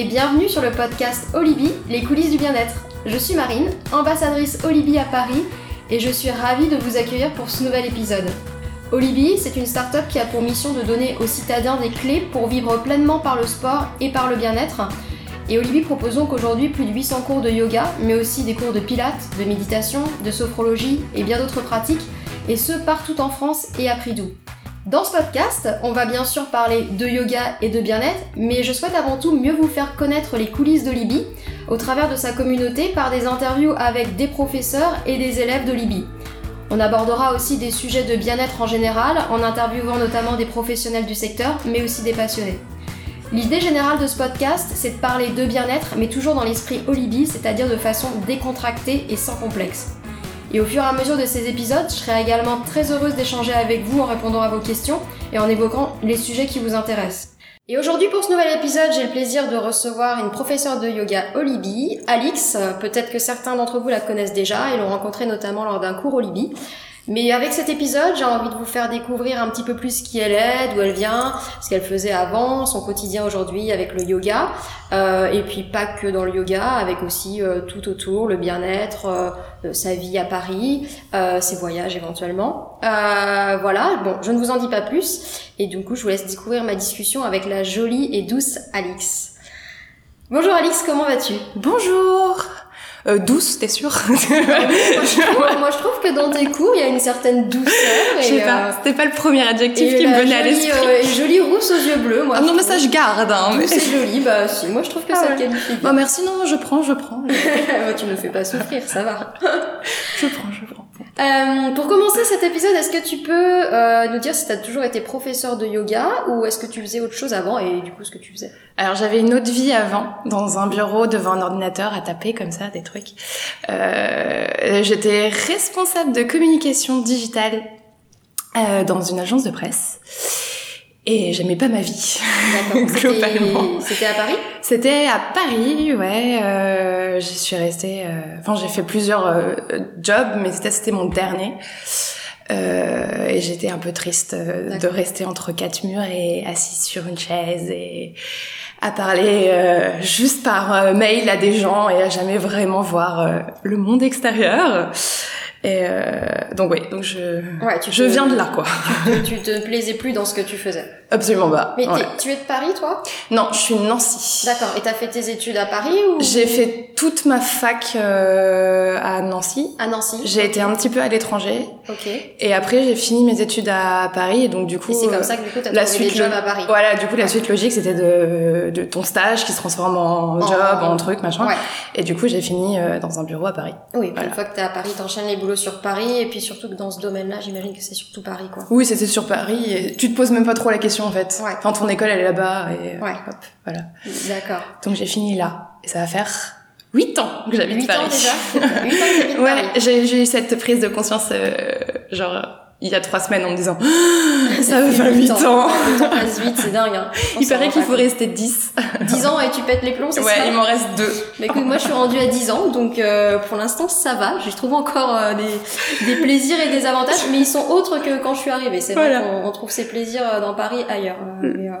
et bienvenue sur le podcast Olibi, les coulisses du bien-être. Je suis Marine, ambassadrice Olibi à Paris et je suis ravie de vous accueillir pour ce nouvel épisode. Olibi, c'est une start-up qui a pour mission de donner aux citadins des clés pour vivre pleinement par le sport et par le bien-être. Et Olibi propose donc aujourd'hui plus de 800 cours de yoga, mais aussi des cours de pilates, de méditation, de sophrologie et bien d'autres pratiques, et ce partout en France et à prix doux. Dans ce podcast, on va bien sûr parler de yoga et de bien-être, mais je souhaite avant tout mieux vous faire connaître les coulisses de Libye au travers de sa communauté par des interviews avec des professeurs et des élèves de Libye. On abordera aussi des sujets de bien-être en général, en interviewant notamment des professionnels du secteur, mais aussi des passionnés. L'idée générale de ce podcast, c'est de parler de bien-être, mais toujours dans l'esprit Olibi, c'est-à-dire de façon décontractée et sans complexe. Et au fur et à mesure de ces épisodes, je serai également très heureuse d'échanger avec vous en répondant à vos questions et en évoquant les sujets qui vous intéressent. Et aujourd'hui pour ce nouvel épisode, j'ai le plaisir de recevoir une professeure de yoga au Libye, Alix. Peut-être que certains d'entre vous la connaissent déjà et l'ont rencontrée notamment lors d'un cours au. Mais avec cet épisode, j'ai envie de vous faire découvrir un petit peu plus qui elle est, d'où elle vient, ce qu'elle faisait avant, son quotidien aujourd'hui avec le yoga, euh, et puis pas que dans le yoga, avec aussi euh, tout autour, le bien-être, euh, sa vie à Paris, euh, ses voyages éventuellement. Euh, voilà, bon, je ne vous en dis pas plus, et du coup, je vous laisse découvrir ma discussion avec la jolie et douce Alix. Bonjour Alix, comment vas-tu? Bonjour euh, douce, t'es sûre moi, je trouve, que dans tes cours, il y a une certaine douceur. Je sais pas, euh, c'était pas le premier adjectif qui me venait à l'esprit. euh, jolie rousse aux yeux bleus, moi. Ah non, mais ça je garde. Hein, mais- Douce et jolie, bah si, moi je trouve que Ah ça te ouais. qualifie Bah merci, non, je prends, je prends. Bah, tu me fais pas souffrir, ça va. Je prends, je prends. Euh, pour commencer cet épisode, est-ce que tu peux euh, nous dire si tu as toujours été professeur de yoga ou est-ce que tu faisais autre chose avant et du coup ce que tu faisais? Alors j'avais une autre vie avant, dans un bureau devant un ordinateur à taper comme ça, des trucs. Euh, J'étais responsable de communication digitale euh, dans une agence de presse. Et j'aimais pas ma vie. Globalement. C'était à Paris? C'était à Paris, ouais. Euh, j'y suis restée. euh, Enfin, j'ai fait plusieurs euh, jobs, mais c'était mon dernier. Euh, et j'étais un peu triste euh, de rester entre quatre murs et assise sur une chaise et à parler euh, juste par mail à des gens et à jamais vraiment voir euh, le monde extérieur. Et euh, donc oui, donc je Ouais, tu je te- viens de là quoi. Tu, tu te plaisais plus dans ce que tu faisais. Absolument pas. Mais Ouais. tu es de Paris toi? Non, je suis de Nancy. D'accord. Et t'as fait tes études à Paris ou? J'ai fait toute ma fac euh, à Nancy. à Nancy J'ai été un petit peu à l'étranger Ok. Et après j'ai fini mes études à Paris et donc du coup c'est euh, comme ça que du coup t'as la des suite jobs lo- à Paris. voilà du coup la suite logique c'était de, de ton stage qui se transforme en En- job en truc machin Ouais. et du coup j'ai fini euh, dans un bureau à Paris Oui, Voilà. une fois que t'es à Paris, t'enchaînes les boulots sur Paris, et puis surtout que dans ce domaine-là, j'imagine que c'est surtout Paris, quoi. oui c'était sur Paris et tu te poses même pas trop la question en fait Ouais. enfin ton école elle est là-bas et euh, Ouais. hop voilà D'accord. donc j'ai fini là et ça va faire 8 ans que j'habite 8 Paris ans déjà 8 ans que Ouais, j'ai eu cette prise de conscience, euh, genre, il y a trois semaines en me disant, Ah, ça va faire 8 ans. Le temps passe vite, c'est dingue, hein. Il paraît qu'il faut rester 10. 10 ans et tu pètes les plombs, c'est Ouais, ça il m'en reste deux. Mais écoute, moi je suis rendue à 10 ans, donc euh, pour l'instant ça va. Je trouve encore euh, des, des plaisirs et des avantages, mais ils sont autres que quand je suis arrivée. C'est vrai qu'on on trouve ces plaisirs euh, dans Paris ailleurs. Euh, mais, euh,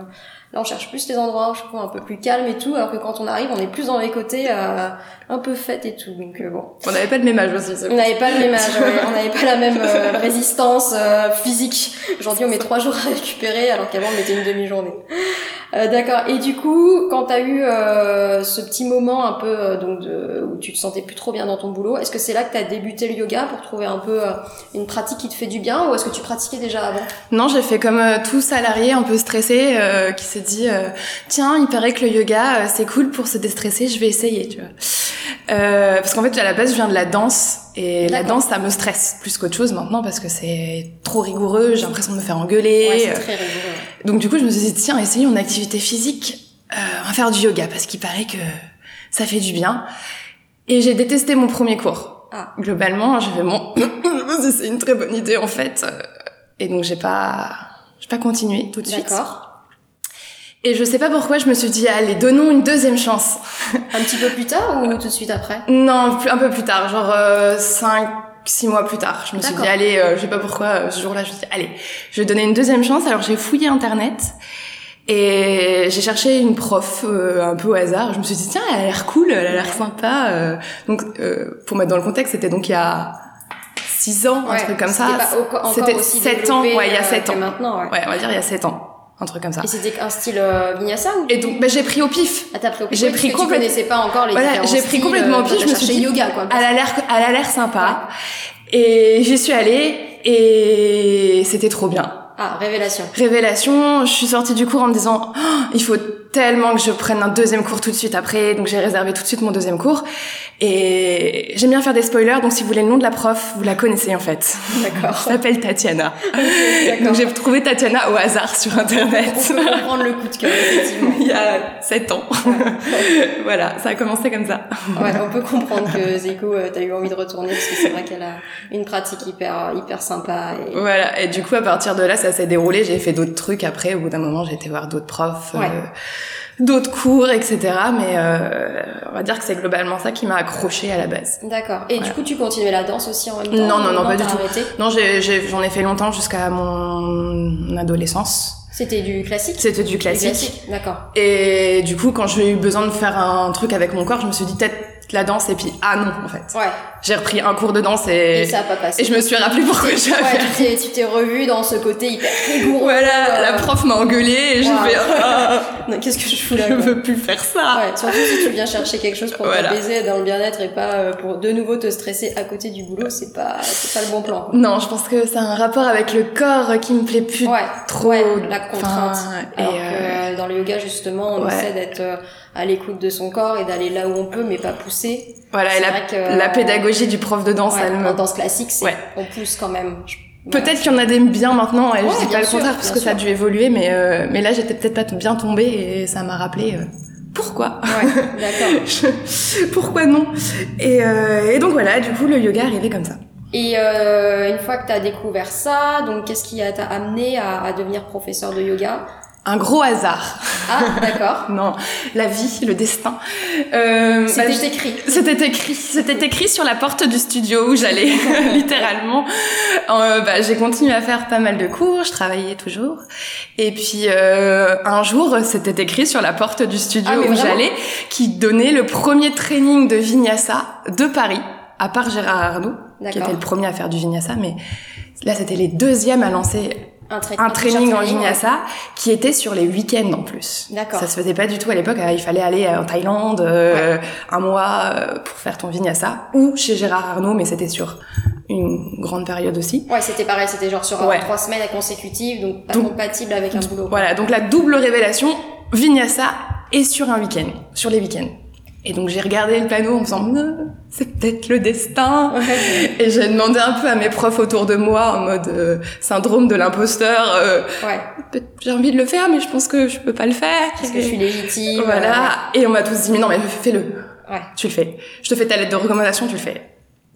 là on cherche plus les endroits, je trouve, un peu plus calmes et tout, alors que quand on arrive, on est plus dans les côtés euh, un peu fêtes et tout. Donc euh, bon. On n'avait pas le même âge aussi. On n'avait pas le même âge, ouais. on n'avait pas la même euh, résistance euh, physique. Aujourd'hui, on met trois jours à récupérer, alors qu'avant, on mettait une demi-journée. Euh, D'accord. Et du coup, quand t'as eu euh, ce petit moment un peu euh, donc où tu te sentais plus trop bien dans ton boulot, est-ce que c'est là que t'as débuté le yoga pour trouver un peu euh, une pratique qui te fait du bien, ou est-ce que tu pratiquais déjà avant? Non, j'ai fait comme tout salarié un peu stressé qui s'est dit, tiens, il paraît que le yoga, c'est cool pour se déstresser, je vais essayer, tu vois. Euh, parce qu'en fait, à la base, je viens de la danse. Et la danse, ça me stresse plus qu'autre chose maintenant parce que c'est trop rigoureux, j'ai l'impression de me faire engueuler. Ouais, c'est très rigoureux. Donc du coup, je me suis dit, tiens, essayons une activité physique. Euh, on va faire du yoga parce qu'il paraît que ça fait du bien. Et j'ai détesté mon premier cours. Ah. Globalement, j'ai fait mon... c'est une très bonne idée en fait. Et donc j'ai pas... J'ai pas continué tout de suite. D'accord. Et je sais pas pourquoi je me suis dit, allez, donnons une deuxième chance. Un petit peu plus tard ou tout de suite après? Non, un peu plus tard, genre euh, 5, six mois plus tard. Je me suis dit, allez, euh, je sais pas pourquoi, euh, ce jour-là, je me suis dit, allez, je vais donner une deuxième chance. Alors j'ai fouillé Internet Et j'ai cherché une prof euh, un peu au hasard. Je me suis dit tiens, elle a l'air cool, elle a l'air sympa. euh. donc euh, pour mettre dans le contexte, c'était donc il y a six ans, un truc comme ça. c'était pas au- encore C'était aussi sept ans, développé, ouais, il y a euh, sept que ans. maintenant, ouais. Ouais, on va dire il y a sept ans, un truc comme ça. Et c'était un style euh, vinyasa ou Et donc bah, j'ai pris au pif. Ah, t'as pris au pif, j'ai pris que tu complète- connaissais pas encore les Voilà, j'ai pris complètement au euh, pif. Je me suis dit yoga quoi. Elle a l'air, elle a l'air sympa. Et j'y suis allée et c'était trop bien. Ah, révélation. Révélation, je suis sortie du cours en me disant Oh, il faut tellement que je prenne un deuxième cours tout de suite après, donc j'ai réservé tout de suite mon deuxième cours. Et j'aime bien faire des spoilers, donc si vous voulez le nom de la prof, vous la connaissez en fait. D'accord. Elle s'appelle Tatiana. Donc j'ai trouvé Tatiana au hasard sur internet. On peut comprendre le coup de cœur, effectivement. Il y a 7 ans. voilà, ça a commencé comme ça. Ouais, on peut comprendre que Zeko, euh, t'as eu envie de retourner parce que c'est vrai qu'elle a une pratique hyper, hyper sympa. Et... Voilà, et du coup, à partir de là, ça s'est déroulé. J'ai fait d'autres trucs après. Au bout d'un moment, j'ai été voir d'autres profs, Ouais. euh, d'autres cours, etc. Mais euh, on va dire que c'est globalement ça qui m'a accroché à la base. D'accord. Et du coup, tu continuais la danse aussi en même temps Non, non, non, pas du tout. arrêté? Non, j'en ai, fait longtemps jusqu'à mon adolescence. C'était du classique? C'était du Du classique. D'accord. Et du coup, quand j'ai eu besoin de faire un truc avec mon corps, je me suis dit peut-être la danse et puis ah non en fait. Ouais. J'ai repris un cours de danse Et, et, ça a pas passé. et je me suis rappelé pourquoi Ouais, j'avais. tu t'es, tu t'es revu dans ce côté hyper rigoureux. Voilà, euh, la prof m'a engueulé et j'ai Wow. fait ah, Qu'est-ce que je fous là je quoi veux plus faire ça. Ouais, surtout si tu viens chercher quelque chose pour Voilà. t'apaiser dans le bien-être et pas euh, pour de nouveau te stresser à côté du boulot, c'est pas, c'est pas le bon plan. quoi. Non, je pense que ça a un rapport avec le corps qui me plaît plus Ouais, trop. ouais, la contrainte. Enfin, et, euh, que dans le yoga, justement, on ouais. essaie d'être à l'écoute de son corps et d'aller là où on peut, mais pas pousser. voilà, et c'est la, que- la pédagogie du prof de danse, Ouais, elle En danse classique, c'est, Ouais. on pousse quand même. Peut-être qu'il y en a des bien maintenant, Ouais, je dis pas le contraire parce que ça a dû évoluer, mais euh, mais là j'étais peut-être pas bien tombée et ça m'a rappelé euh, pourquoi? D'accord. Pourquoi non? Et, euh, et donc voilà, du coup le yoga arrivait comme ça. Et une fois que tu as découvert ça, donc qu'est-ce qui t'a amené à, à devenir professeur de yoga? Un gros hasard. Ah, d'accord. Non, la vie, le destin. Euh, C'était bah, écrit. C'était écrit, c'était écrit sur la porte du studio où j'allais, littéralement. Euh, bah, j'ai continué à faire pas mal de cours, je travaillais toujours. Et puis euh, un jour, c'était écrit sur la porte du studio Ah, où j'allais, qui donnait le premier training de vinyasa de Paris, à part Gérard Arnaud, qui était le premier à faire du vinyasa, mais là c'était les deuxièmes à lancer Un, tra- un training en training, vinyasa qui était sur les week-ends en plus. D'accord. Ça se faisait pas du tout à l'époque. euh, Il fallait aller en Thaïlande euh, un mois euh, pour faire ton vinyasa ou chez Gérard Arnaud, mais c'était sur une grande période aussi. Ouais, c'était pareil, c'était genre sur euh, Ouais. trois semaines consécutives, donc pas Donc- compatible avec un boulot. Voilà, donc la double révélation, vinyasa et sur un week-end, sur les week-ends. Et donc j'ai regardé le panneau en me disant Euh, c'est peut-être le destin. Ouais. Et j'ai demandé un peu à mes profs autour de moi en mode euh, syndrome de l'imposteur. euh, ouais. J'ai envie de le faire, mais je pense que je peux pas le faire. Parce que je suis légitime. Voilà. Et on m'a tous dit, mais non, mais fais-le. Ouais. Tu le fais. Je te fais ta lettre de recommandation, tu le fais.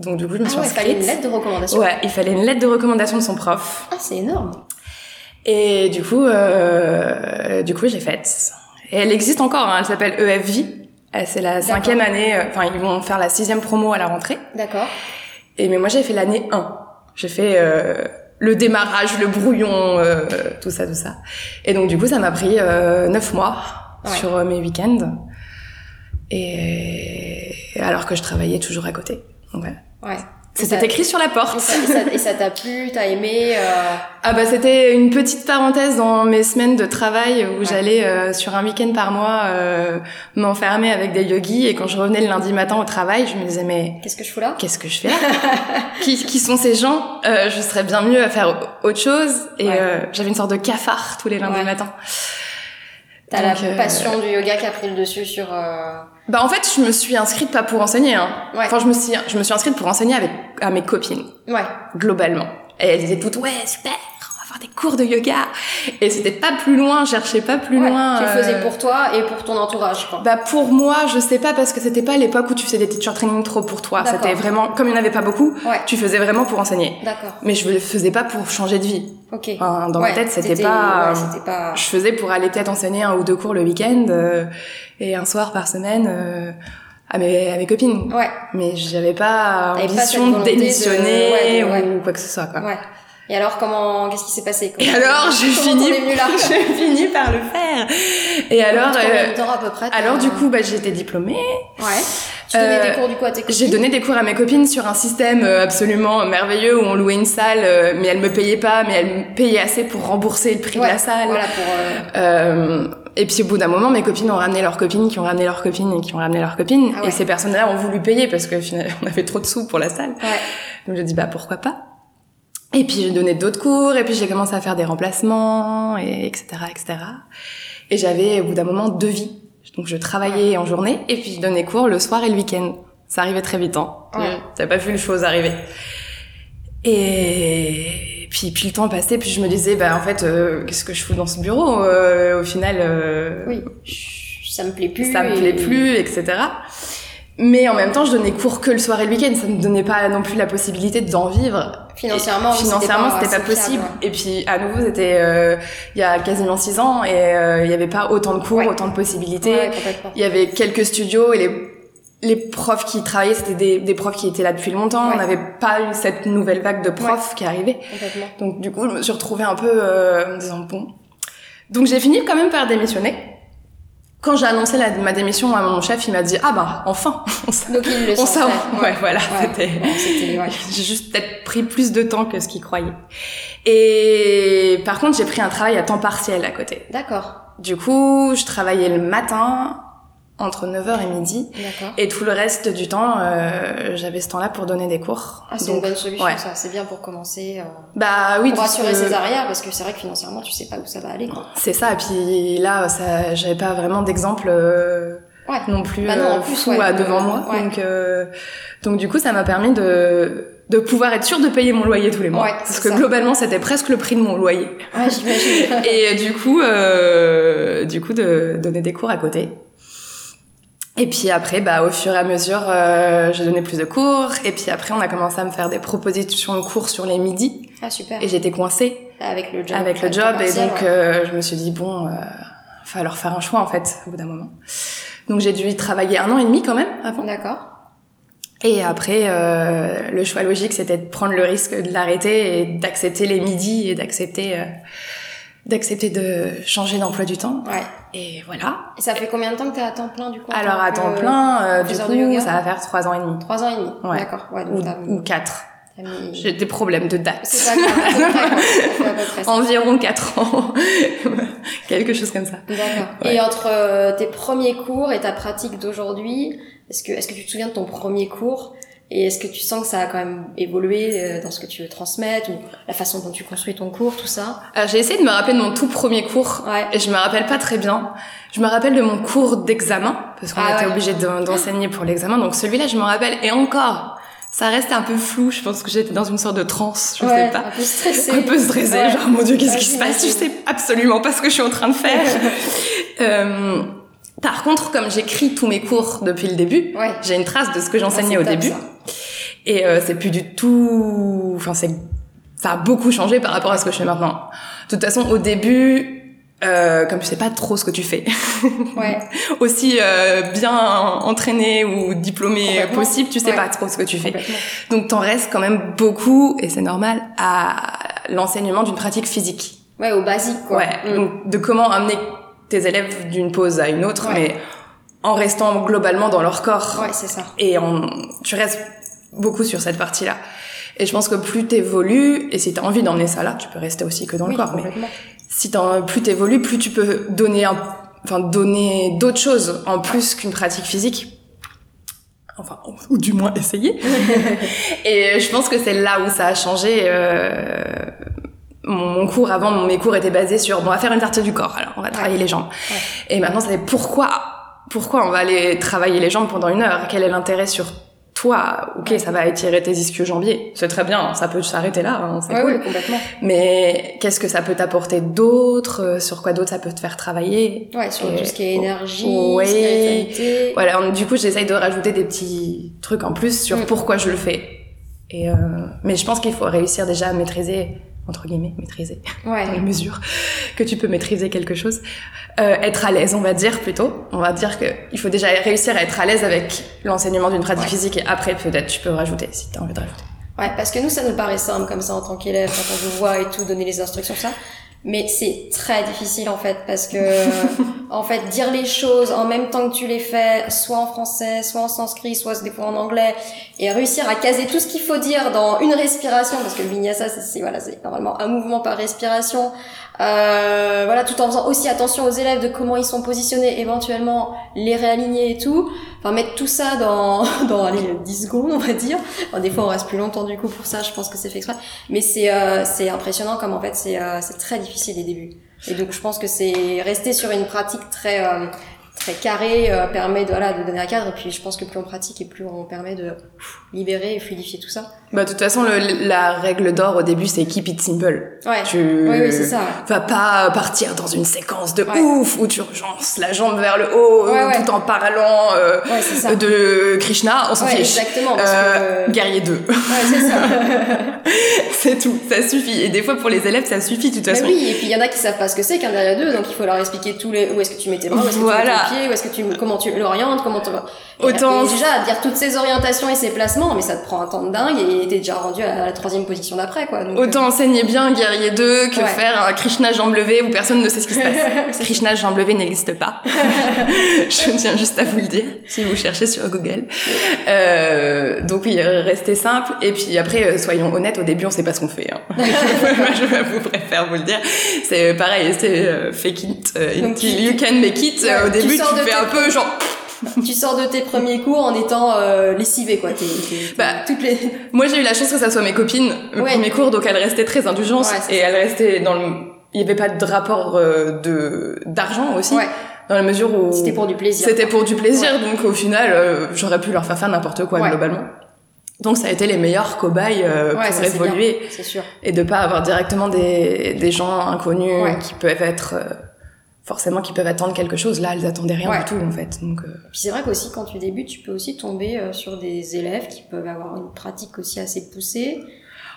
Donc du coup, je me Ah suis ouais, il fallait inscrite. une lettre de recommandation. Ouais, il fallait une lettre de recommandation de son prof. Ah, c'est énorme. Et du coup, euh, du coup, j'ai faite. Et elle existe encore, hein, elle s'appelle EFV. Euh, C'est la cinquième année, euh, enfin, ils vont faire la sixième promo à la rentrée. D'accord. Et mais moi, j'ai fait l'année 1. J'ai fait euh, le démarrage, le brouillon, euh, tout ça, tout ça. Et donc, du coup, ça m'a pris neuf mois Ouais. sur mes week-ends. Et alors que je travaillais toujours à côté. Donc voilà. Ouais. C'était écrit sur la porte. Et ça- t'a plu, t'as aimé euh, Ah bah c'était une petite parenthèse dans mes semaines de travail où Ouais. j'allais euh, sur un week-end par mois euh, m'enfermer avec des yogis et quand je revenais le lundi matin au travail, je me disais mais Qu'est-ce que je fous là? qu'est-ce que je fais là? Qui, qui sont ces gens? Euh, Je serais bien mieux à faire autre chose et Ouais. euh, j'avais une sorte de cafard tous les lundis Ouais. matins. T'as la euh, passion du yoga qui a pris le dessus sur. Bah en fait je me suis inscrite pas pour enseigner. Hein. Ouais. Enfin je me suis je me suis inscrite pour enseigner avec à mes copines. Ouais. globalement. Et elles disaient toutes ouais super, faire des cours de yoga. Et c'était pas plus loin, cherchez pas plus Ouais, loin. Tu le euh, faisais pour toi et pour ton entourage, quoi. Bah pour moi, je sais pas parce que c'était pas l'époque où tu faisais des teacher training trop pour toi. C'était vraiment comme il n'y en avait pas beaucoup, Ouais. tu faisais vraiment pour enseigner. D'accord. Mais je le faisais pas pour changer de vie. Ok. Enfin, dans Ouais, ma tête, c'était t'étais- pas. ouais, c'était pas. Je faisais pour aller peut-être enseigner un ou deux cours le week-end euh, et un soir par semaine euh, à mes à mes copines. Ouais. Mais j'avais pas ambition de volonté de- démissionner ouais, de- ouais. ou quoi que ce soit quoi. Ouais. Et alors, comment, qu'est-ce qui s'est passé Et alors, j'ai fini, j'ai fini par le faire. Et alors, euh, temps à peu près, alors du coup, bah, été diplômée. Ouais. Tu donnais des euh, cours du coup à tes copines J'ai donné des cours à mes copines sur un système euh, absolument merveilleux où on louait une salle, mais elle me payait pas, mais elle me payait assez pour rembourser le prix de la salle. Voilà pour. Et puis au bout d'un moment, mes copines ont ramené leurs copines, qui ont ramené leurs copines et qui ont ramené leurs copines. Ah et ces personnes-là ont voulu payer parce que finalement, on avait trop de sous pour la salle. Ouais. Donc j'ai dit bah pourquoi pas? Et puis j'ai donné d'autres cours et puis j'ai commencé à faire des remplacements et etc etc. Et j'avais au bout d'un moment deux vies. Donc je travaillais en journée et puis je donnais cours le soir et le week-end. Ça arrivait très vite, hein. Ouais. J'avais pas vu les choses arriver. Et puis, puis le temps passait, puis je me disais, bah en fait, euh, qu'est-ce que je fous dans ce bureau euh, Au final, euh, oui, ça me plaît plus. Ça me plaît plus, etc. Mais en même temps, je donnais cours que le soir et le week-end. Ça me donnait pas non plus la possibilité d'en vivre. Financièrement, financièrement, c'était pas, pas, possible. Et puis, à nouveau, c'était euh, il y a quasiment six ans et il y avait pas autant de cours, autant de possibilités. Il y avait quelques studios et les les profs qui travaillaient, c'était des, des, profs qui étaient là depuis longtemps. On n'avait pas eu cette nouvelle vague de profs qui arrivait. Donc du coup, je me suis retrouvée un peu euh, en me disant bon. Donc j'ai fini quand même par démissionner. Quand j'ai annoncé la, ma démission à mon chef, il m'a dit ah bah enfin. Donc il le sentait. Ouais, voilà. C'était. j'ai juste peut-être pris plus de temps que ce qu'il croyait. Et par contre, j'ai pris un travail à temps partiel à côté. D'accord. Du coup, je travaillais le matin entre 9h et midi. Et tout le reste du temps, euh, j'avais ce temps-là pour donner des cours. Ah, c'est une bonne solution, ça. C'est bien pour commencer. Euh, bah oui. Pour rassurer ses arrières, parce que c'est vrai que financièrement, tu sais pas où ça va aller, quoi. C'est ça. Et puis là, ça, j'avais pas vraiment d'exemple euh, non plus, bah non, en plus devant moi. Donc, donc du coup, ça m'a permis de de pouvoir être sûr de payer mon loyer tous les mois. parce que globalement, c'était presque le prix de mon loyer. Ouais, j'imagine. et du coup, euh, du coup, de donner des cours à côté. Et puis après, bah, au fur et à mesure, euh, j'ai donné plus de cours. Et puis après, on a commencé à me faire des propositions de cours sur les midis. Ah, super. Et j'étais coincée. Avec le job. Avec le job. Et donc, euh, je me suis dit, bon, euh, va falloir faire un choix, en fait, au bout d'un moment. Donc, j'ai dû y travailler un an et demi quand même avant. D'accord. Et après, euh, le choix logique, c'était de prendre le risque de l'arrêter et d'accepter les midis et d'accepter euh, d'accepter de changer d'emploi du temps. Ouais. Et voilà. Et ça fait combien de temps que t'es à temps plein du coup Alors à temps plein, euh, du coup, ça va faire trois ans et demi. Trois ans et demi. Ouais. D'accord. Ouais, ou, ou quatre. J'ai des problèmes de date. C'est pas. Environ quatre ans. Quelque chose comme ça. D'accord. Et entre euh, tes premiers cours et ta pratique d'aujourd'hui, est-ce que, est-ce que tu te souviens de ton premier cours? Et est-ce que tu sens que ça a quand même évolué euh, dans ce que tu veux transmettre ou la façon dont tu construis ton cours, tout ça? Alors j'ai essayé de me rappeler de mon tout premier cours ouais. et je me rappelle pas très bien. Je me rappelle de mon cours d'examen parce qu'on ah était obligé d'enseigner pour l'examen. Donc celui-là, je me rappelle et encore. Ça reste un peu flou, je pense que j'étais dans une sorte de transe, je ouais, sais pas. Un peu stressé. Un peu stressé, genre mon dieu, qu'est-ce qui se passe? Je sais absolument pas ce que je suis en train de faire. euh, par contre, comme j'écris tous mes cours depuis le début, ouais. j'ai une trace de ce que j'enseignais au début. Ça. Et euh, c'est plus du tout... Enfin, c'est... Ça a beaucoup changé par rapport à ce que je fais maintenant. De toute façon, au début, euh, comme tu sais pas trop ce que tu fais, ouais. aussi euh, bien entraîné ou diplômé possible, tu sais ouais. pas trop ce que tu fais. Donc t'en restes quand même beaucoup, et c'est normal, à l'enseignement d'une pratique physique. Ouais, au basique, quoi. Ouais, mm. donc de comment amener tes élèves d'une pause à une autre, ouais. mais en restant globalement dans leur corps. Ouais, c'est ça. Et en, tu restes beaucoup sur cette partie-là. Et je pense que plus t'évolues, et si t'as envie d'emmener ça là, tu peux rester aussi que dans oui, le corps. Mais si t'en, plus t'évolues, plus tu peux donner un, enfin, donner d'autres choses en plus qu'une pratique physique. Enfin, ou du moins essayer. et je pense que c'est là où ça a changé. Euh, mon, cours avant, mes cours étaient basés sur bon, on va faire une partie du corps, alors on va travailler ouais. les jambes. Ouais. Et maintenant, c'est pourquoi, pourquoi on va aller travailler les jambes pendant une heure? Quel est l'intérêt sur toi? Ok, ça va étirer tes ischio-jambiers, c'est très bien, ça peut s'arrêter là, hein, c'est ouais, cool. Complètement. Mais qu'est-ce que ça peut t'apporter d'autre? Sur quoi d'autre ça peut te faire travailler? Ouais, sur Et, tout ce qui est énergie, ouais, spiritualité. Voilà, du coup, j'essaye de rajouter des petits trucs en plus sur mm. pourquoi je le fais. Et euh, mais je pense qu'il faut réussir déjà à maîtriser entre guillemets, maîtriser, ouais. dans les mesures que tu peux maîtriser quelque chose. Euh, être à l'aise, on va dire plutôt. On va dire que il faut déjà réussir à être à l'aise avec l'enseignement d'une pratique ouais. physique et après peut-être tu peux rajouter si tu as envie de rajouter. Ouais, parce que nous, ça nous paraît simple comme ça en tant qu'élève, quand on vous voit et tout, donner les instructions, ça. Mais c'est très difficile en fait, parce que en fait, dire les choses en même temps que tu les fais, soit en français, soit en sanskrit, soit des fois en anglais, et réussir à caser tout ce qu'il faut dire dans une respiration, parce que le vinyasa, c'est voilà, c'est normalement un mouvement par respiration. Euh, voilà, tout en faisant aussi attention aux élèves de comment ils sont positionnés, éventuellement les réaligner et tout. Enfin, mettre tout ça dans, dans allez, 10 secondes, on va dire. Enfin, des fois, on reste plus longtemps du coup pour ça, je pense que c'est fait exprès. Mais c'est euh, c'est impressionnant comme en fait, c'est euh, c'est très difficile les débuts. Et donc, je pense que c'est rester sur une pratique très euh, très carré euh, permet de, voilà, de donner un cadre et puis je pense que plus on pratique et plus on permet de libérer et fluidifier tout ça. Bah de toute façon le, la règle d'or au début c'est keep it simple. Ouais. Tu oui, ça. vas pas partir dans une séquence de ouf où tu relances la jambe vers le haut ouais, tout en parlant euh, ça. de Krishna, on s'en fiche. Exactement. Euh, Guerrier 2. Ouais, c'est ça. c'est tout, ça suffit. Et des fois pour les élèves ça suffit de toute façon. Mais oui, et puis il y en a qui savent pas ce que c'est qu'un derrière deux, donc il faut leur expliquer tous les où est-ce que tu mets tes bras, où est-ce que voilà. tu mets tes pieds, où est-ce que tu comment tu l'orientes, comment tu Autant et déjà dire toutes ces orientations et ces placements, mais ça te prend un temps de dingue et t'es déjà rendu à la troisième position d'après quoi. Donc, Autant enseigner bien Guerrier 2 que ouais. faire un Krishna jambe levée où personne ne sait ce qui se passe. Krishna jambe levée n'existe pas. Je tiens juste à vous le dire si vous cherchez sur Google. Euh, donc oui, restez simple et puis après soyons honnêtes. Au début, on sait pas ce qu'on fait. Hein. je vous préfère vous le dire. C'est pareil, c'est euh, fake it uh, until you can make it. Ouais, Au début, tu, tu fais un peu genre tu sors de tes premiers cours en étant euh, lessivé quoi. Bah, toutes les. Moi j'ai eu la chance que ça soit mes copines le Ouais. premier cours, donc elles restaient très indulgentes Ouais, et elles restaient dans le. Il y avait pas de rapport euh, de d'argent aussi. Ouais. Dans la mesure où C'était pour du plaisir. c'était pour du plaisir, donc au final euh, j'aurais pu leur faire faire n'importe quoi globalement. Donc ça a été les meilleurs cobayes euh, Ouais, pour évoluer bien, C'est sûr. et de pas avoir directement des des gens inconnus Ouais. qui peuvent être euh, forcément qui peuvent attendre quelque chose. Là, elles attendaient rien Ouais. du tout en fait. Donc euh, Puis c'est vrai qu'aussi quand tu débutes, tu peux aussi tomber euh, sur des élèves qui peuvent avoir une pratique aussi assez poussée.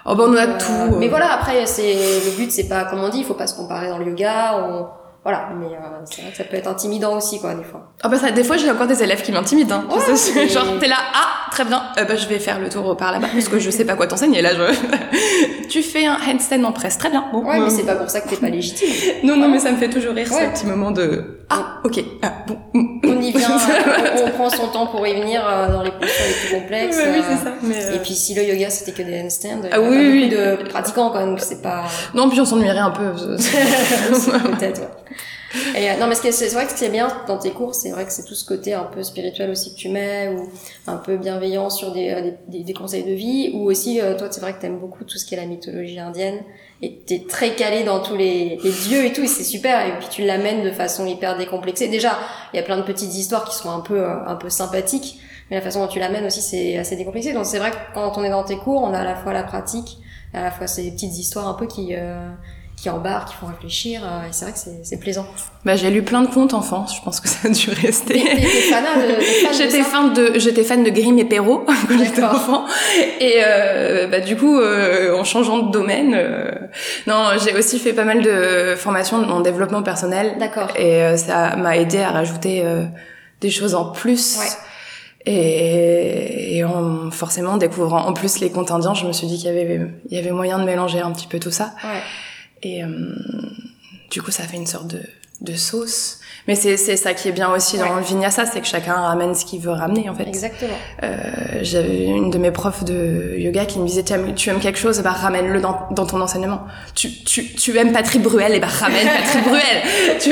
oh ben on a Euh, tout. Mais euh. voilà, après c'est le but, c'est pas comme on dit, il faut pas se comparer dans le yoga. On... Voilà, mais euh, c'est vrai que ça peut être intimidant aussi quoi des fois. Ah bah ça, des fois j'ai encore des élèves qui m'intimident. Hein. Ouais, Tu sais, mais- Genre t'es là, ah très bien, euh, bah je vais faire le tour par là-bas parce que je sais pas quoi t'enseigner là. Je... tu fais un handstand en presse, très bien. Bon, Ouais, euh, mais c'est pas pour ça que t'es pas légitime. Non non mais ça me fait toujours rire Ouais. ce petit moment de ah ok ah bon. On y vient, euh, on, on prend son temps pour y venir euh, dans les postures les plus complexes. Ouais, oui euh, c'est ça. Mais, euh, Et puis si le yoga c'était que des handstands, il y a Ah oui, de pratiquants quand même, c'est pas non puis on s'ennuierait un peu. peut-être. ouais. Et, euh, non mais c'est vrai que ce qui bien dans tes cours, c'est vrai que c'est tout ce côté un peu spirituel aussi que tu mets ou un peu bienveillant sur des, euh, des, des- des conseils de vie ou aussi euh, toi c'est vrai que t'aimes beaucoup tout ce qui est la mythologie indienne et t'es très calé dans tous les, les dieux et tout et c'est super et puis tu l'amènes de façon hyper décomplexée. Déjà il y a plein de petites histoires qui sont un peu euh, un peu sympathiques mais la façon dont tu l'amènes aussi c'est assez décomplexé donc c'est vrai que quand on est dans tes cours on a à la fois la pratique à la fois ces petites histoires un peu qui euh, qui embarquent, qui font réfléchir, euh, et c'est vrai que c'est, plaisant. Bah j'ai lu plein de contes enfants. Je pense que ça a dû rester. De J'étais fan de j'étais fan de Grimm et Perrault quand j'étais enfant et euh, bah du coup euh, en changeant de domaine euh, non j'ai aussi fait pas mal de formations en développement personnel D'accord. et euh, ça m'a aidé à rajouter euh, des choses en plus Ouais. et, et en forcément découvrant en plus les contes indiens je me suis dit qu'il y avait il y avait moyen de mélanger un petit peu tout ça Ouais. Et euh, du coup, ça fait une sorte de, de sauce. Mais c'est c'est ça qui est bien aussi dans Ouais. le vinyasa, c'est que chacun ramène ce qu'il veut ramener en fait. Exactement. Euh, J'avais une de mes profs de yoga qui me disait tu aimes, tu aimes quelque chose, bah ramène-le dans, dans ton enseignement. Tu, tu, tu aimes Patrick Bruel, et bah ramène Patrick Bruel. Tu,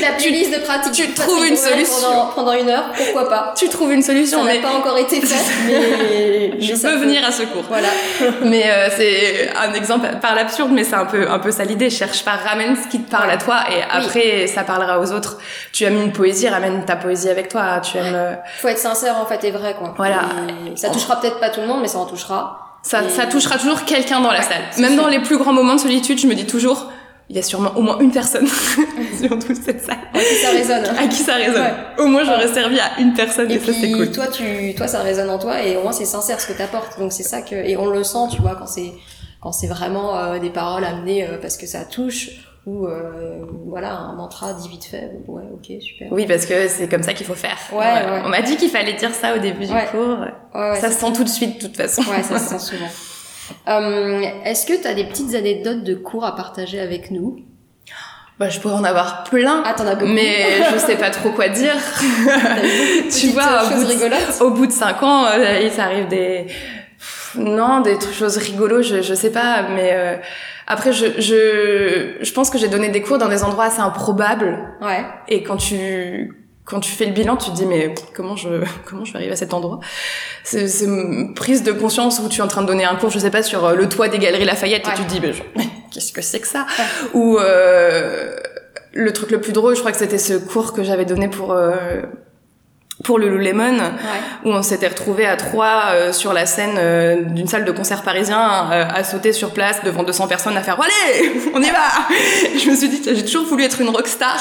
La playlist de pratique. tu trouves une Bruel solution. Pendant, pendant une heure, pourquoi pas? Tu trouves une Ça solution. n'a Mais pas encore été fait, mais je mais ça peux venir à ce cours. Voilà. mais euh, c'est un exemple par l'absurde, mais c'est un peu un peu ça l'idée. Cherche pas, ramène ce qui te parle à toi, et après ça parlera aux autres. Tu aimes une poésie, ramène ta poésie avec toi. Tu aimes euh, Faut être sincère en fait et vrai quoi. Voilà. Et ça touchera peut-être pas tout le monde, mais ça en touchera. ça, Et- ça touchera toujours quelqu'un dans la Ouais, salle. Même sûr. dans les plus grands moments de solitude, je me dis toujours, il y a sûrement au moins une personne sur toute cette salle En qui ça résonne. à qui ça résonne. Ouais. Au moins j'aurais servi à une personne et, Et ça c'est puis cool. toi, tu, toi, ça résonne en toi et au moins c'est sincère ce que t'apportes. Donc c'est ça que et on le sent, tu vois, quand c'est quand c'est vraiment euh, des paroles amenées euh, parce que ça touche ou euh, voilà un mantra dit vite fait. Ouais, ok, super. Oui, parce que c'est comme ça qu'il faut faire. Ouais, ouais. On m'a dit qu'il fallait dire ça au début du cours. Ça se sent tout de suite de toute façon. Ouais, ça se sent souvent. Euh, Est-ce que tu as des petites anecdotes de cours à partager avec nous? Bah, je pourrais en avoir plein. Ah, as. Mais je sais pas trop quoi dire. tu vois, au bout, de, au bout de cinq ans, euh, il s'arrive des, non, des choses rigolos, je, je sais pas, mais après, je, je, je pense que j'ai donné des cours dans des endroits assez improbables. Ouais. Et quand tu, quand tu fais le bilan, tu te dis mais comment je, comment je vais arriver à cet endroit? C'est c'est une prise de conscience où tu es en train de donner un cours, je sais pas, sur euh, le toit des Galeries Lafayette Ouais. et tu te dis mais, mais qu'est-ce que c'est que ça? Ouais. Ou euh, le truc le plus drôle, je crois que c'était ce cours que j'avais donné pour euh, pour le Lululemon Ouais. où on s'était retrouvés à trois euh, sur la scène euh, d'une salle de concert parisien euh, à sauter sur place devant 200 personnes à faire allez on y va. Et je me suis dit j'ai toujours voulu être une rockstar.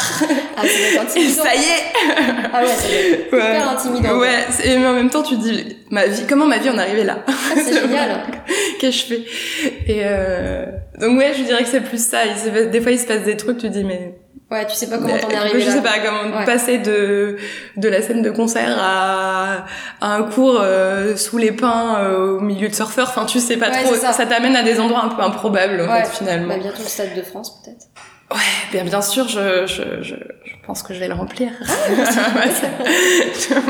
Ah, et ça y est. Ah ouais, hyper intimidant. ouais c'est- mais en même temps tu te dis ma vie comment ma vie en est arrivée là Ah, c'est génial. qu'est-ce que je fais et euh... donc ouais je dirais que c'est plus ça. Il des fois il se passe des trucs tu te dis mais Ouais, tu sais pas comment t'en es arrivé je là. sais pas comment Ouais. passer de de la scène de concert à, à un cours euh, sous les pins euh, au milieu de surfeurs. Enfin, tu sais pas Ouais, trop. ça. Ça, t'amène à des endroits un peu improbables en Ouais. fait finalement. Bah, bientôt le Stade de France, peut-être. Ouais, bien bien sûr, je je je, je pense que je vais le remplir. Ça-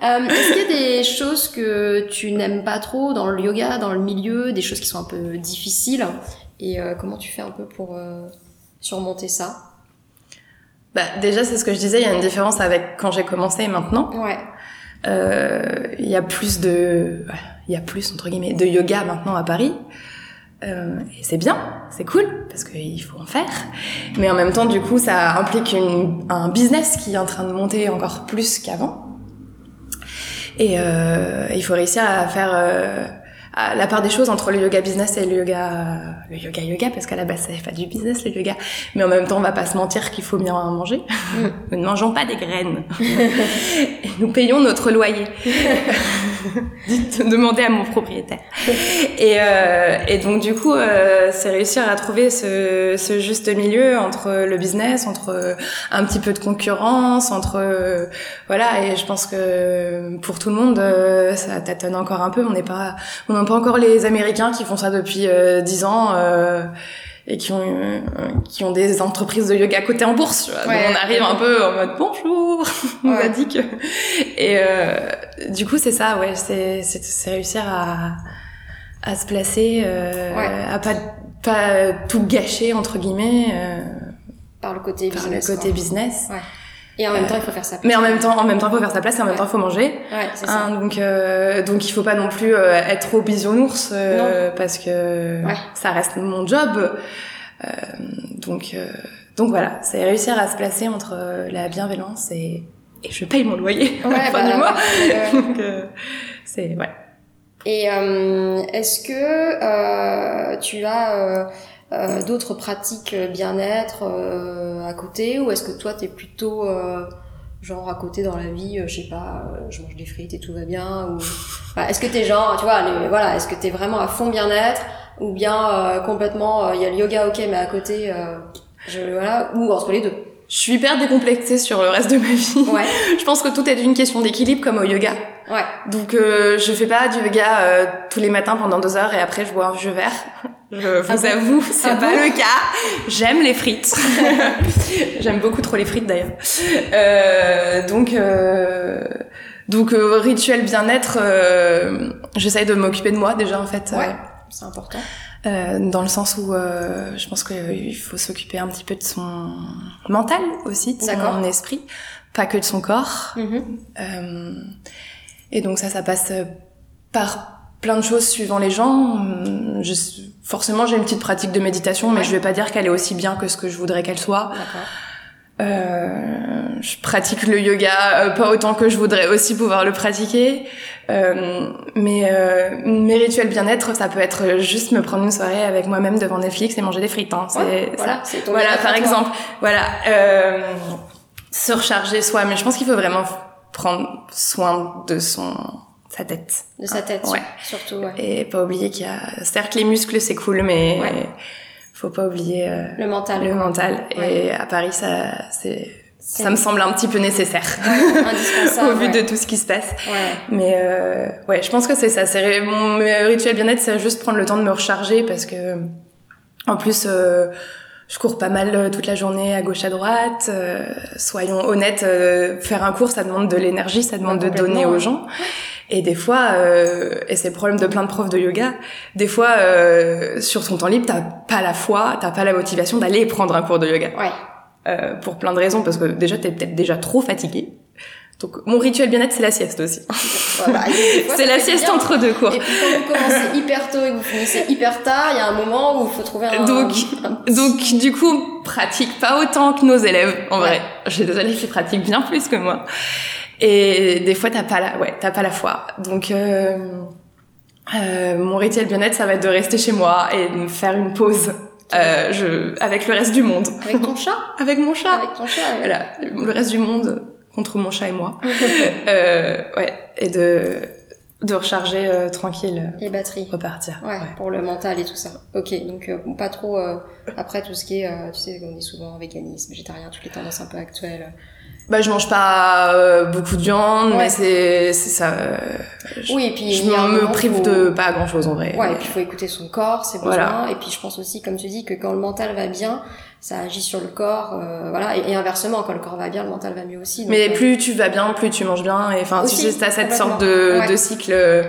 Euh, Est-ce qu'il y a des choses que tu n'aimes pas trop dans le yoga, dans le milieu, des choses qui sont un peu difficiles? Et comment tu fais un peu pour surmonter ça? Bah déjà, c'est ce que je disais. Il y a une différence avec quand j'ai commencé et maintenant. Ouais. Euh, Il y a plus de, il y a plus entre guillemets de yoga maintenant à Paris. Euh, et c'est bien, c'est cool parce qu'il faut en faire. Mais en même temps, du coup, ça implique une, un business qui est en train de monter encore plus qu'avant. Et euh, il faut réussir à faire euh, à la part des choses entre le yoga business et le yoga, le yoga yoga, parce qu'à la base, c'est pas du business le yoga. Mais en même temps, on va pas se mentir qu'il faut bien manger. Nous ne mangeons pas des graines. et nous payons notre loyer. Demandez à mon propriétaire. Et, euh, et donc du coup, euh, c'est réussir à trouver ce, ce juste milieu entre le business, entre un petit peu de concurrence, entre euh, voilà. Et je pense que pour tout le monde, euh, ça tâtonne encore un peu. On n'est pas, on pas encore les Américains qui font ça depuis euh, 10 ans. euh, et qui ont euh, qui ont des entreprises de yoga cotées en bourse. tu vois. Donc, Ouais. on arrive un peu en mode bonjour, on Ouais. m'a dit que et euh, du coup c'est ça ouais c'est c'est réussir à à se placer euh, Ouais. à pas pas tout gâcher entre guillemets Par le côté par business. le côté quoi. business. Et en même temps, il faut faire ça. Mais en même temps en même temps il faut faire sa place et en même Ouais. temps il faut manger. Ouais, c'est ça. Hein, donc euh, donc il faut pas non plus euh, être trop bisounours euh, parce que Ouais. ça reste mon job. Euh, donc euh, donc voilà, c'est réussir à se placer entre euh, la bienveillance et et je paye mon loyer à la fin bah, du mois. ouais, ouais. Donc euh, c'est ouais. Et euh, est-ce que euh, tu as euh, d'autres pratiques euh, bien-être euh, à côté ou est-ce que toi t'es plutôt euh, genre à côté dans la vie, euh, je sais pas, je mange des frites et tout va bien ou Enfin, est-ce que t'es genre, tu vois, les- voilà, est-ce que t'es vraiment à fond bien-être ou bien complètement il y a le yoga ok mais à côté je voilà ou entre les deux. Je suis hyper décomplexée sur le reste de ma vie. Ouais, Je pense que tout est une question d'équilibre comme au yoga. ouais, Donc euh, je fais pas du yoga euh, tous les matins pendant deux heures et après je bois un vieux verre. Je vous Ah avoue, c'est Ah pas bon le cas. J'aime les frites. J'aime beaucoup trop les frites d'ailleurs. Euh, donc euh, donc euh, rituel bien-être, euh, j'essaye de m'occuper de moi déjà en fait. ouais, c'est important. Euh, dans le sens où euh, je pense qu'il faut s'occuper un petit peu de son mental aussi, de son esprit, pas que de son corps. Mhm. Euh, et donc ça, ça passe euh, par plein de choses suivant les gens. Hum, Je, forcément, j'ai une petite pratique de méditation, mais Ouais. je vais pas dire qu'elle est aussi bien que ce que je voudrais qu'elle soit. Euh, je pratique le yoga euh, pas autant que je voudrais aussi pouvoir le pratiquer. Euh, mais euh, mes rituels bien-être, ça peut être juste me prendre une soirée avec moi-même devant Netflix et manger des frites. Hein. C'est Ouais, ça. voilà, ton Voilà, par exemple. Voilà. Euh, se recharger soi. Mais je pense qu'il faut vraiment prendre soin de son sa tête. De sa tête, Ouais. surtout, ouais. Et pas oublier qu'il y a... Certes, les muscles, c'est cool, mais faut pas oublier... euh, Le mental. le mental. Et à Paris, ça, c'est ça me semble un petit peu nécessaire au vu ouais. de tout ce qui se passe. Ouais. Mais euh, ouais, je pense que c'est ça. C'est mon rituel bien-être, c'est juste prendre le temps de me recharger parce que en plus. Euh, je cours pas mal euh, toute la journée à gauche à droite. Euh, soyons honnêtes, euh, faire un cours, ça demande de l'énergie, ça demande de donner aux gens. Et des fois, euh, et c'est le problème de plein de profs de yoga, des fois, euh, sur ton temps libre, t'as pas la foi, t'as pas la motivation d'aller prendre un cours de yoga. Ouais. Euh, pour plein de raisons, parce que déjà, t'es peut-être déjà trop fatigué. Donc, mon rituel bien-être, c'est la sieste aussi. C'est la sieste bien. entre deux cours. Et puis quand vous commencez hyper tôt et que vous finissez hyper tard, il y a un moment où il faut trouver un. Donc, un donc, du coup, pratique pas autant que nos élèves, en Ouais. vrai. J'ai des élèves qui pratiquent bien plus que moi. Et des fois, t'as pas la, ouais, t'as pas la foi. Donc, euh, euh, mon rituel bien-être, ça va être de rester chez moi et de me faire une pause, euh, je, avec le reste du monde. Avec ton chat? Avec mon chat. Avec ton chat. Voilà, le reste du monde contre mon chat et moi. euh, ouais, et de, de recharger euh, tranquille, Les batteries. repartir. Ouais, pour le mental et tout ça. Ok, donc euh, pas trop euh, après tout ce qui est, euh, tu sais, on dit souvent véganisme, végétarien, toutes les tendances un peu actuelles. Bah, je mange pas euh, beaucoup de viande, Ouais. mais c'est c'est ça. euh, je Oui, et puis je me prive de pas grand chose en vrai. Ouais, et puis il faut écouter son corps, ses besoins. Voilà. Et puis je pense aussi, comme tu dis, que quand le mental va bien, ça agit sur le corps, euh, voilà. Et, et inversement, quand le corps va bien, le mental va mieux aussi. donc, mais euh, plus tu vas bien, plus tu manges bien. Et enfin, tu sais, t'as cette sorte de, Ouais. de cycle. euh,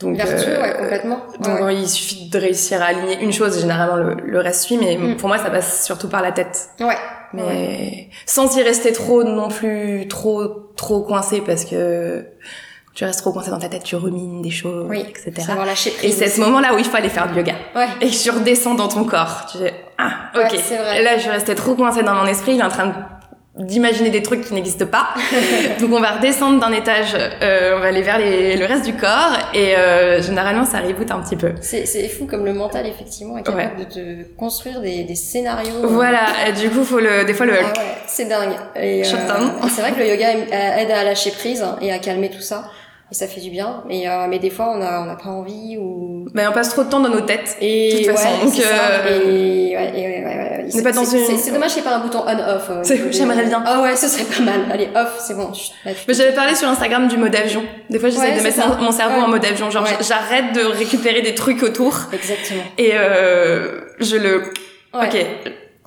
Donc, vertueux, euh, ouais, complètement. donc Ouais, il suffit de réussir à aligner une chose, et généralement le, le reste suit, mais Mm. pour moi ça passe surtout par la tête. Ouais. Mais sans y rester trop non plus trop trop coincé parce que tu restes trop coincé dans ta tête, tu rumines des choses, Oui, etc. savoir lâcher Et prise. c'est ce moment-là où il faut aller faire du yoga. Ouais. Et tu redescends dans ton corps. Tu dis, ah, Ouais, ok. c'est vrai. Là, je restais trop coincée dans mon esprit. Il est en train de- d'imaginer des trucs qui n'existent pas. Donc, on va redescendre d'un étage. euh, on va aller vers les- le reste du corps. Et euh, généralement, ça reboot un petit peu. C'est, c'est fou comme le mental, effectivement, est capable de te construire des, des scénarios. Voilà. Et du coup, faut le, des fois, le Ah ouais, c'est dingue. Et, euh, c'est vrai que le yoga aide à lâcher prise et à calmer tout ça. Et ça fait du bien. Mais, euh, mais des fois, on a, on n'a pas envie ou... ben, on passe trop de temps dans nos têtes. Et De toute façon, ouais, donc, c'est euh, pas dans c'est, une- c'est, dommage qu'il n'y ait pas un bouton on-off. euh, j'aimerais bien. Ah ouais, ce serait pas mal. Allez, off, c'est bon. Mais j'avais parlé sur Instagram du mode avion. Des fois, j'essaie Ouais, de mettre ça. mon, cerveau Ouais. en mode avion. Genre, j'arrête de récupérer des trucs autour. Exactement. Et euh, je le... Ok.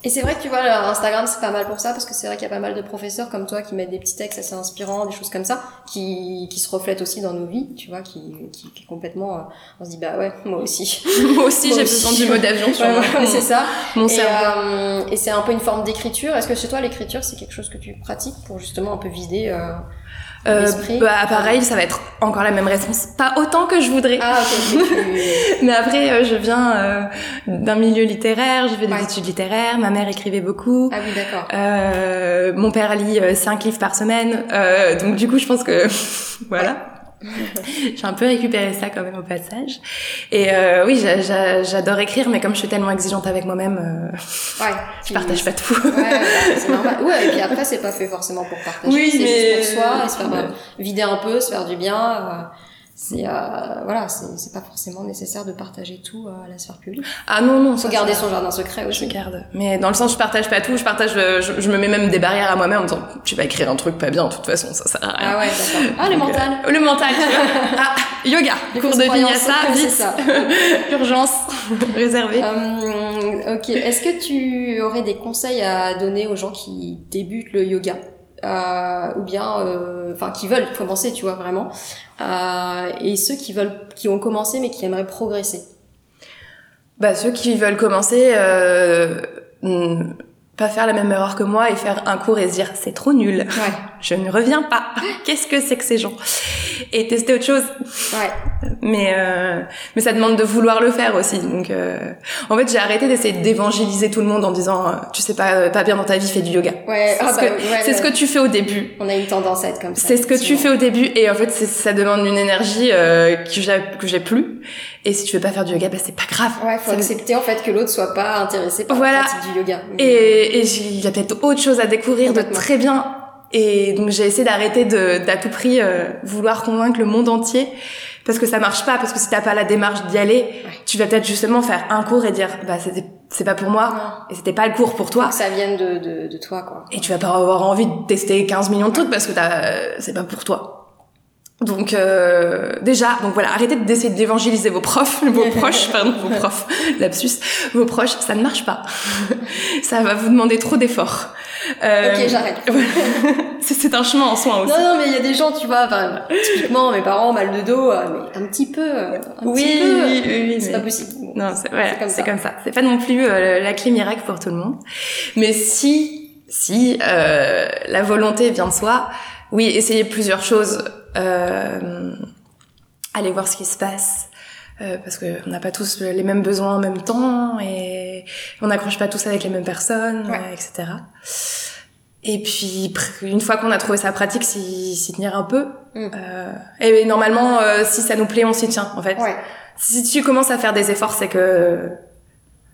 Et c'est vrai que tu vois, Instagram, c'est pas mal pour ça, parce que c'est vrai qu'il y a pas mal de professeurs comme toi qui mettent des petits textes assez inspirants, des choses comme ça, qui, qui se reflètent aussi dans nos vies, tu vois, qui, qui, qui complètement, euh, on se dit, bah ouais, moi aussi. Moi aussi, j'ai besoin du mode avion sur Ouais, moi. ouais, c'est ça. Mon et, cerveau. euh, et c'est un peu une forme d'écriture. Est-ce que chez toi, l'écriture, c'est quelque chose que tu pratiques pour justement un peu vider euh... Euh, bah pareil, ça va être encore la même réponse. Pas autant que je voudrais. Ah, ok, ok, tu- Mais après, euh, je viens euh, d'un milieu littéraire, j'ai fait des Ouais. études littéraires, ma mère écrivait beaucoup. Ah oui, d'accord. Euh, mon père lit euh, cinq livres par semaine, euh, donc du coup je pense que voilà, j'ai un peu récupéré ça quand même au passage. Et euh, oui, j'a- j'a- j'adore écrire, mais comme je suis tellement exigeante avec moi-même, euh, Ouais. je partage pas tout. Ouais, ouais, c'est normal. Ouais, et puis après, c'est pas fait forcément pour partager. Oui, c'est mais- juste pour soi, et se faire Ouais. euh, vider un peu, se faire du bien. euh, c'est euh, voilà, c'est c'est pas forcément nécessaire de partager tout euh, à la sphère publique. Ah non non, Faut garder son jardin secret Je aussi. garde. Mais dans le sens, je partage pas tout, je partage, euh, je, je me mets même des barrières à moi-même en me disant, tu vas écrire un truc pas bien, de toute façon, ça sert à rien. Ah ouais, d'accord. Ah, le Donc, mental. euh, le mental, tu vois. Ah, yoga, Les cours de vinyasa, vite, ça. urgence, réservé. Euh, ok. Est-ce que tu aurais des conseils à donner aux gens qui débutent le yoga? Euh, ou bien, euh, enfin, qui veulent commencer, tu vois vraiment, euh, et ceux qui veulent, qui ont commencé mais qui aimeraient progresser. Bah, ceux qui veulent commencer, euh, hmm, pas faire la même erreur que moi et faire un cours et se dire, c'est trop nul. Ouais. Je ne reviens pas. Qu'est-ce que c'est que ces gens? Et tester autre chose. Ouais. Mais euh, mais ça demande de vouloir le faire aussi. Donc euh, en fait j'ai arrêté d'essayer d'évangéliser tout le monde en disant euh, tu sais pas pas bien dans ta vie fais du yoga. Ouais. C'est ah ce bah, que ouais, c'est ce que tu fais au début. On a une tendance à être comme ça. C'est ce que tu fais au début et en fait ça demande une énergie euh, que j'ai que j'ai plus. Et si tu veux pas faire du yoga bah c'est pas grave. Ouais, faut accepter en fait que l'autre soit pas intéressé par Voilà. la pratique du yoga. Et, il y a peut-être autre chose à découvrir de très bien. Et donc j'ai essayé d'arrêter de d'à tout prix euh, vouloir convaincre le monde entier parce que ça marche pas parce que si t'as pas la démarche d'y aller, tu vas peut-être justement faire un cours et dire bah c'était c'est pas pour moi Non. et c'était pas le cours pour toi. Faut que ça vienne de, de, de toi, quoi. Et tu vas pas avoir envie de tester 15 millions de trucs parce que t'as, c'est pas pour toi. Donc euh, déjà, donc voilà, arrêtez d'essayer d'évangéliser vos profs, vos proches, pardon, vos profs, lapsus, vos proches, ça ne marche pas. ça va vous demander trop d'efforts. Euh, Ok, j'arrête. c'est un chemin en soi aussi. Non, non, mais il y a des gens, tu vois, enfin, typiquement, mes parents, mal de dos, euh, mais un petit peu, euh, un oui, petit peu, oui, oui, oui, c'est pas possible. Non, c'est voilà, C'est comme c'est ça. comme ça. C'est pas non plus euh, la clé miracle pour tout le monde. Mais si, si euh, la volonté vient de soi, oui, essayez plusieurs choses. Euh, allez voir ce qui se passe. euh, parce qu'on n'a pas tous les mêmes besoins en même temps et on n'accroche pas tous avec les mêmes personnes, Ouais. euh, etc. Et puis une fois qu'on a trouvé sa pratique, s'y s'y tenir un peu. Mm. Euh, et normalement, euh, si ça nous plaît, on s'y tient en fait. Ouais. Si tu commences à faire des efforts, c'est que...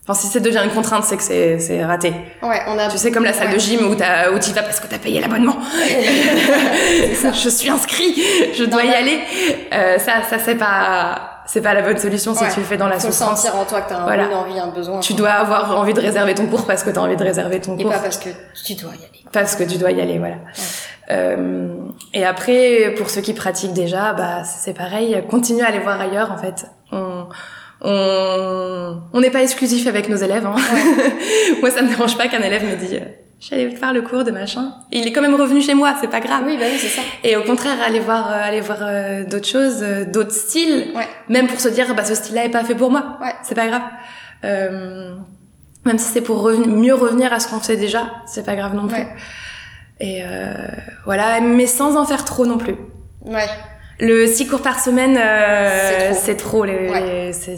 Enfin, si ça devient une contrainte, c'est que c'est c'est raté. Ouais, on a. Tu sais, comme la salle Ouais. de gym où t'as- où tu vas parce que t'as payé l'abonnement. Je suis inscrit, je dois Non, y aller. Euh, ça, ça c'est pas... C'est pas la bonne solution si Ouais. tu le fais dans la Faut souffrance. sentir en toi que t'as un- Voilà. une envie, un besoin. Tu dois avoir envie de réserver ton cours parce que t'as envie de réserver ton Et cours. pas parce que tu dois y aller. Parce que tu dois y aller, voilà. Euh, et après, pour ceux qui pratiquent déjà, bah c'est pareil. Continue à aller voir ailleurs, en fait. On on n'est pas exclusif avec nos élèves. Hein. moi, ça me dérange pas qu'un élève me dise, je suis allée faire le cours de machin. Et il est quand même revenu chez moi, c'est pas grave. Oui, bah oui, c'est ça. Et au contraire, aller voir, euh, aller voir euh, d'autres choses, euh, d'autres styles, Ouais. même pour se dire, bah ce style-là est pas fait pour moi. Ouais. C'est pas grave. Euh, même si c'est pour reven- mieux revenir à ce qu'on fait déjà, c'est pas grave non plus. Ouais. Et euh, voilà, mais sans en faire trop non plus. Ouais. Le six cours par semaine, euh, C'est trop. trop. les, Ouais. les-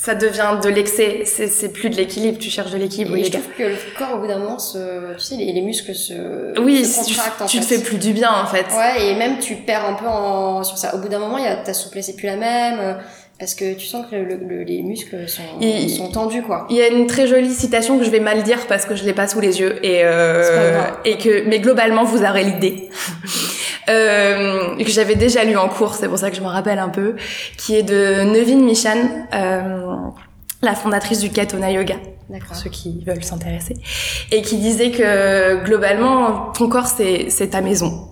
ça devient de l'excès. C'est plus de l'équilibre. Tu cherches de l'équilibre, les je trouve que le corps, au bout d'un moment, se, tu sais, les, les muscles se, Oui, se tu, contractent, en tu te fais plus du bien en fait. Ouais, et même tu perds un peu en, sur ça. Au bout d'un moment, y a, ta souplesse est plus la même, euh, parce que tu sens que le, le- les muscles sont, Il- sont tendus, quoi. Il y a une très jolie citation que je vais mal dire parce que je l'ai pas sous les yeux et euh, et que mais globalement vous aurez l'idée euh, que j'avais déjà lu en cours c'est pour ça que je m'en rappelle un peu qui est de Nevin Michan euh, la fondatrice du Katona Yoga D'accord. pour ceux qui veulent s'intéresser et qui disait que globalement ton corps c'est c'est ta maison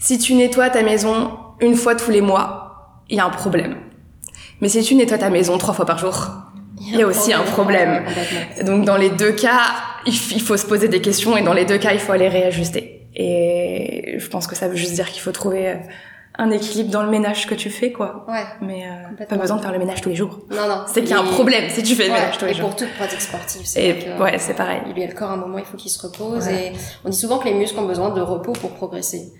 si tu nettoies ta maison une fois tous les mois il y a un problème mais si tu nettoies ta maison trois fois par jour il y a aussi un problème. Complètement. donc dans les deux cas, il faut se poser des questions et dans les deux cas, il faut aller réajuster. Et je pense que ça veut juste dire qu'il faut trouver euh, un équilibre dans le ménage que tu fais, quoi. Ouais. Mais euh, pas besoin de faire le ménage tous les jours. Non, non. C'est qu'il y a un Et- problème si tu fais le Ouais, ménage tous les et jours. pour toute pratique sportive, c'est Et ouais, c'est pareil. Il y a le corps à un moment, il faut qu'il se repose. Et on dit souvent que les muscles ont besoin de repos pour progresser.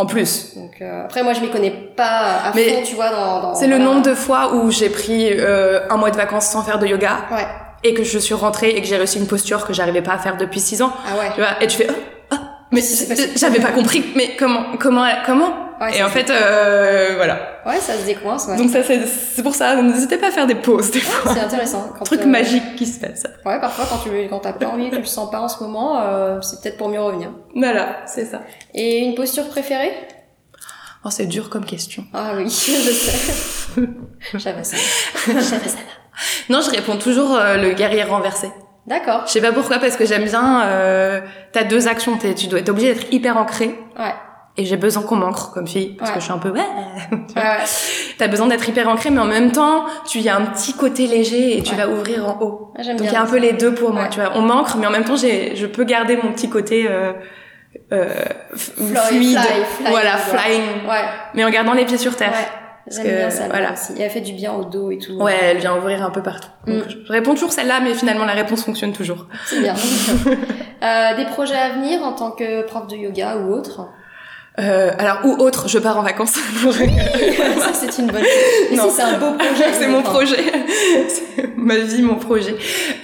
En plus, Donc euh, après, moi, je m'y connais pas à Mais fond, tu vois, dans. dans c'est le voilà. nombre de fois où j'ai pris euh, un mois de vacances sans faire de yoga Ouais. et que je suis rentrée et que j'ai réussi une posture que j'arrivais pas à faire depuis six ans. Ah ouais. Tu vois, et tu fais, oh, oh, mais j'avais pas compris, mais comment, comment, comment Ouais, Et en fait, euh, voilà. Ouais, ça se décoince. Ouais. Donc ça, c'est c'est pour ça, n'hésitez pas à faire des pauses des fois. C'est intéressant. Quand, Truc euh, magique qui se passe. Ouais, parfois quand tu quand t'as pas envie, tu le sens pas en ce moment, euh, c'est peut-être pour mieux revenir. Voilà, c'est ça. Et une posture préférée? Oh, c'est dur comme question. Ah oui, je sais. J'avais ça. J'avais ça là. Non, je réponds toujours euh, le guerrier renversé. D'accord. Je sais pas pourquoi, parce que j'aime bien. Euh, T'as deux actions, t'es, tu dois être obligé d'être hyper ancré. Ouais. Et j'ai besoin qu'on m'ancre comme fille, parce Ouais. que je suis un peu ouais. T'as besoin d'être hyper ancré, mais en même temps, tu y as un petit côté léger et tu vas ouvrir en haut. Ah, Donc il y a un peu les deux pour moi, tu vois. On m'ancre, mais en même temps, j'ai, je peux garder mon petit côté euh, euh, fluide, fly, fly, voilà, flying, Ouais. mais en gardant les pieds sur terre. Ouais. J'aime que, bien ça. voilà. Voilà. Aussi. Et elle fait du bien au dos et tout. Ouais, elle vient ouvrir un peu partout. Mm. Donc, je réponds toujours celle-là, mais finalement la réponse fonctionne toujours. C'est bien. euh, des projets à venir en tant que prof de yoga ou autre? Euh, alors ou autre, je pars en vacances. Ça, c'est une bonne Non. si c'est un beau projet. c'est mon projet, c'est ma vie, mon projet.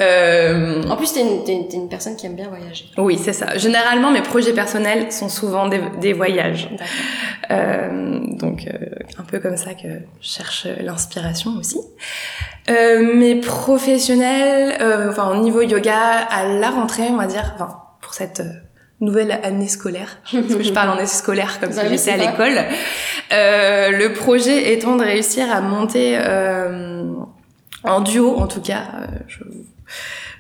Euh, En plus, t'es une, une- personne qui aime bien voyager. oui, c'est ça. Généralement, mes projets personnels sont souvent des, des voyages. Euh, donc euh, un peu comme ça que je cherche l'inspiration aussi. Euh, mes professionnels, euh, enfin au niveau yoga, à la rentrée, on va dire, enfin pour cette euh, nouvelle année scolaire, parce que je parle en année scolaire comme Bah si oui, j'étais à l'école, euh, le projet étant de réussir à monter euh, En duo, en tout cas, euh, je,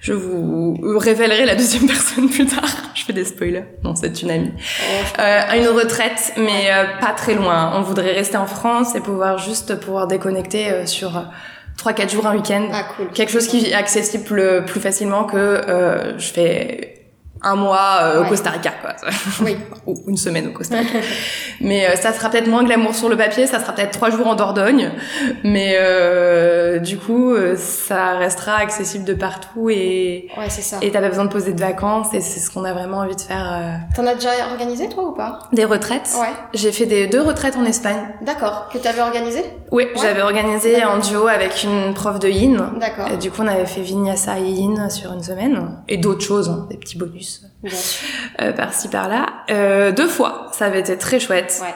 je vous révélerai la deuxième personne plus tard. Je fais des spoilers. Non, c'est une amie. Oh, Euh, à une retraite, mais euh, pas très loin. On voudrait rester en France et pouvoir juste pouvoir déconnecter sur euh, 3-4 jours un week-end. Ah, cool. Quelque chose qui est accessible plus facilement que euh, je fais un mois euh, Ouais. au Costa Rica, quoi. Oui. Ou une semaine au Costa Rica. mais euh, ça sera peut-être moins glamour sur le papier, ça sera peut-être trois jours en Dordogne, mais euh, du coup, ça restera accessible de partout et Ouais, c'est ça. et t'as pas besoin de poser de vacances et c'est ce qu'on a vraiment envie de faire. T'en as déjà organisé, toi, ou pas? Des retraites. Ouais. J'ai fait des deux retraites en Espagne. D'accord. Que t'avais organisé? Oui, Ouais. j'avais organisé en duo avec une prof de yin. D'accord. Et du coup, on avait fait vinyasa et yin sur une semaine. Et d'autres choses, hein, des petits bonus Euh, par-ci par-là. Euh, deux fois, ça avait été très chouette. Ouais.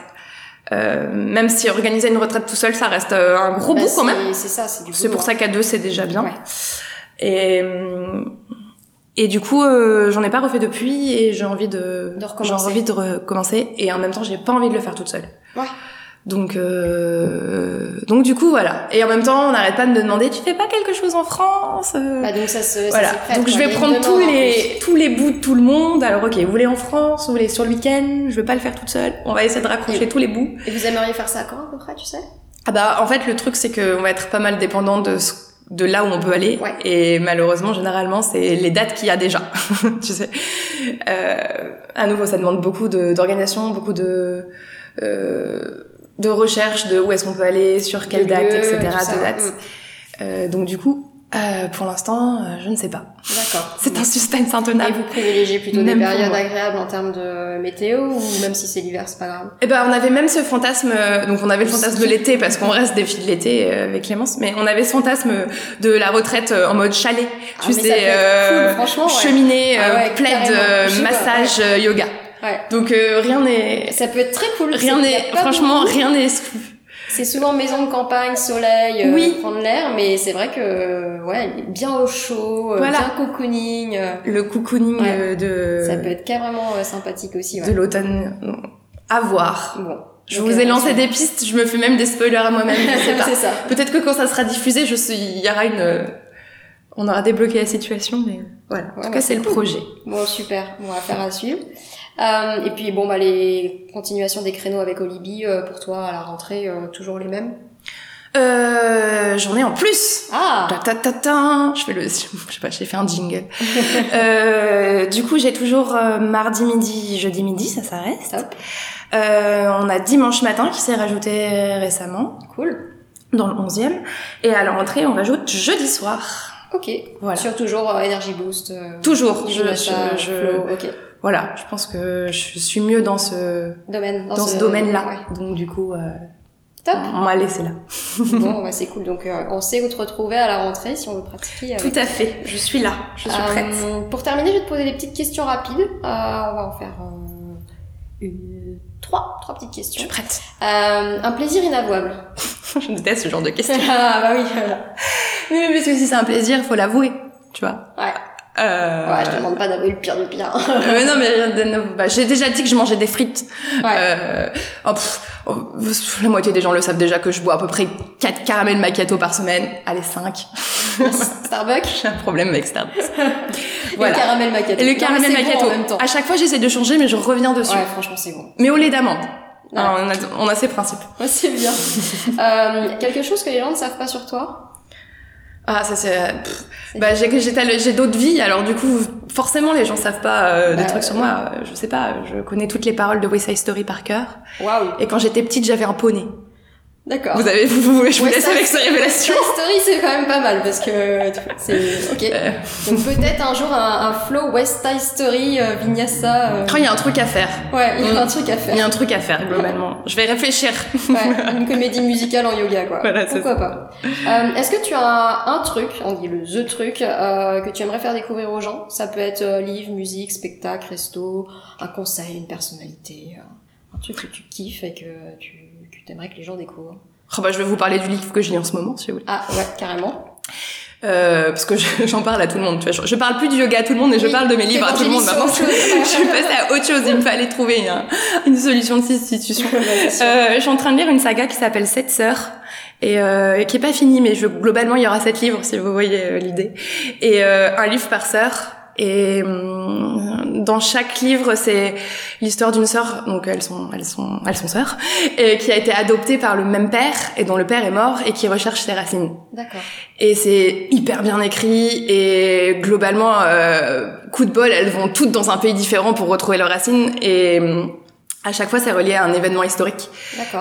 Euh, même si organiser une retraite tout seul, ça reste euh, un gros Bah, bout quand même. C'est ça, c'est du C'est boulot, pour ça qu'à deux, c'est déjà bien. Ouais. Et, et du coup, euh, j'en ai pas refait depuis et j'ai envie de, De j'ai recommencer. envie de recommencer et en même temps, j'ai pas envie de le faire toute seule. Ouais. Donc, euh, donc du coup, voilà. Et en même temps, on n'arrête pas de me demander, tu fais pas quelque chose en France euh Bah, donc ça se. ça Voilà. prête, donc je vais prendre tous les tous les bouts de tout le monde. Alors ok, vous voulez en France, vous voulez sur le week-end, je veux pas le faire toute seule. On va essayer de raccrocher Et- tous les bouts. Et vous aimeriez faire ça quand, à peu près, tu sais? Ah bah en fait le truc c'est qu'on va être pas mal dépendant de ce- de là où on peut aller Ouais. et malheureusement généralement c'est les dates qu'il y a déjà tu sais euh, à nouveau ça demande beaucoup de- d'organisation beaucoup de euh, de recherche de où est-ce qu'on peut aller sur quelle date etc de dates Mm. Euh, donc du coup euh, pour l'instant euh, je ne sais pas. D'accord. c'est un suspense Et intenable vous privilégiez plutôt Même des périodes agréables en termes de météo ou même si c'est l'hiver, c'est pas grave? Eh ben, on avait même ce fantasme, euh, donc on avait le fantasme de l'été parce qu'on reste des filles de l'été euh, avec Clémence, mais on avait ce fantasme de la retraite en mode chalet, Ah, tu sais, euh, cool, franchement, ouais. cheminée, Ah ouais, plaid, massage, yoga. Ouais. Donc euh, rien n'est, Ça peut être très cool. rien n'est, franchement, beaucoup. rien n'est exclu. C'est souvent maison de campagne, soleil, euh, Oui. prendre l'air, mais c'est vrai que ouais, bien au chaud, euh, Voilà. bien cocooning, euh, Le cocooning Ouais. de ça peut être carrément euh, sympathique aussi. de l'automne, à voir. Bon. Je vous ai lancé des pistes, je me fais même des spoilers à moi-même. c'est ça. Peut-être que quand ça sera diffusé, je suis, il y aura une, on aura débloqué la situation, mais voilà. En tout bah, cas, c'est c'est le projet. Bon, super. Bon, affaire à suivre. Euh, et puis bon, bah les continuations des créneaux avec Olibi, euh, pour toi à la rentrée, euh, toujours les mêmes? Euh, j'en ai en plus. Ah. Ta ta ta ta. Je fais le, je sais pas, j'ai fait un jingle. euh, du coup, j'ai toujours euh, mardi midi, jeudi midi, ça, ça reste. Top. Euh, on a dimanche matin qui s'est rajouté récemment Cool. dans le 11e. Et à la rentrée, on rajoute jeudi soir. Ok. Voilà. Sur toujours Energy Boost. Toujours. Je, je, je- Flow, ok. Voilà. Je pense que je suis mieux dans ce, Domaine. dans, ce, domaine-là. ouais. Donc, du coup, euh, Top. on m'a laissé là. bon, bah, c'est cool. Donc, euh, on sait où te retrouver à la rentrée si on veut pratiquer. avec Tout à fait. Je suis là. Je suis Euh, prête. Pour terminer, je vais te poser des petites questions rapides. Euh, on va en faire euh, une- trois, trois petites Je questions. suis prête. Euh, un plaisir inavouable. je déteste ce genre de questions. ah bah oui. Oui, mais parce que si c'est un plaisir, il faut l'avouer, tu vois. Ouais. Euh... Ouais, je te demande pas d'avouer le pire du pire. euh, mais non, mais bah, j'ai déjà dit que je mangeais des frites. Ouais. Euh, oh, pff, oh, la moitié des gens le savent déjà que je bois à peu près 4 caramels macchiato par semaine. Allez, 5. Starbucks. J'ai un problème avec Starbucks. Et le caramel macchiato. Et le Non, caramel mais c'est bon macchiato. en même temps. à chaque fois, j'essaie de changer, mais je reviens dessus. Ouais, franchement, c'est bon. Mais au lait d'amande. Ouais. Alors, on, a, on a ces principes. Ouais, c'est bien. euh, quelque chose que les gens ne savent pas sur toi Ah, ça c'est. C'est Bah, j'ai j'ai d'autres vies, alors du coup, forcément, les gens savent pas euh, des Bah, trucs sur moi. Euh, Je sais pas, je connais toutes les paroles de West Side Story par cœur. Waouh. Et quand j'étais petite, j'avais un poney. D'accord. Vous avez, vous, vous- je vous laisse ça, avec ces révélations. Toy Story, c'est quand même pas mal parce que c'est ok. Euh, Donc peut-être un jour un, un flow West Side Story euh, Vinyasa. euh, quand il y a un truc à faire. Ouais, il y a Mm. un truc à Il faire. y a un truc à faire, globalement. Je vais réfléchir. Ouais, une comédie musicale en yoga quoi. Voilà, Pourquoi pas. Euh, Est-ce que tu as un truc, on dit le the truc, euh, que tu aimerais faire découvrir aux gens? Ça peut être euh, livre, musique, spectacle, resto, un conseil, une personnalité, euh, un truc que tu kiffes et que tu aimerais que les gens découvrent. Oh, bah, je vais vous parler du livre que je lis en ce moment, si vous voulez. Ah ouais, carrément. Euh, parce que je- j'en parle à tout le monde. Tu vois, je, je parle plus du yoga à tout le monde, mais je Oui, parle de mes livres à tout le monde. Maintenant, je suis passée à autre chose. Il me fallait trouver un- une solution de substitution. Euh, je suis en train de lire une saga qui s'appelle Sept sœurs et euh, qui est pas finie, mais je, globalement il y aura sept livres si vous voyez euh, l'idée et euh, un livre par sœur. Et hum, dans chaque livre, c'est l'histoire d'une sœur, donc elles sont, elles sont, elles sont sœurs, et qui a été adoptée par le même père. Et dont le père est mort et qui recherche ses racines. D'accord. Et c'est hyper bien écrit. Et globalement, euh, coup de bol, elles vont toutes dans un pays différent pour retrouver leurs racines. Et hum, à chaque fois c'est relié à un événement historique.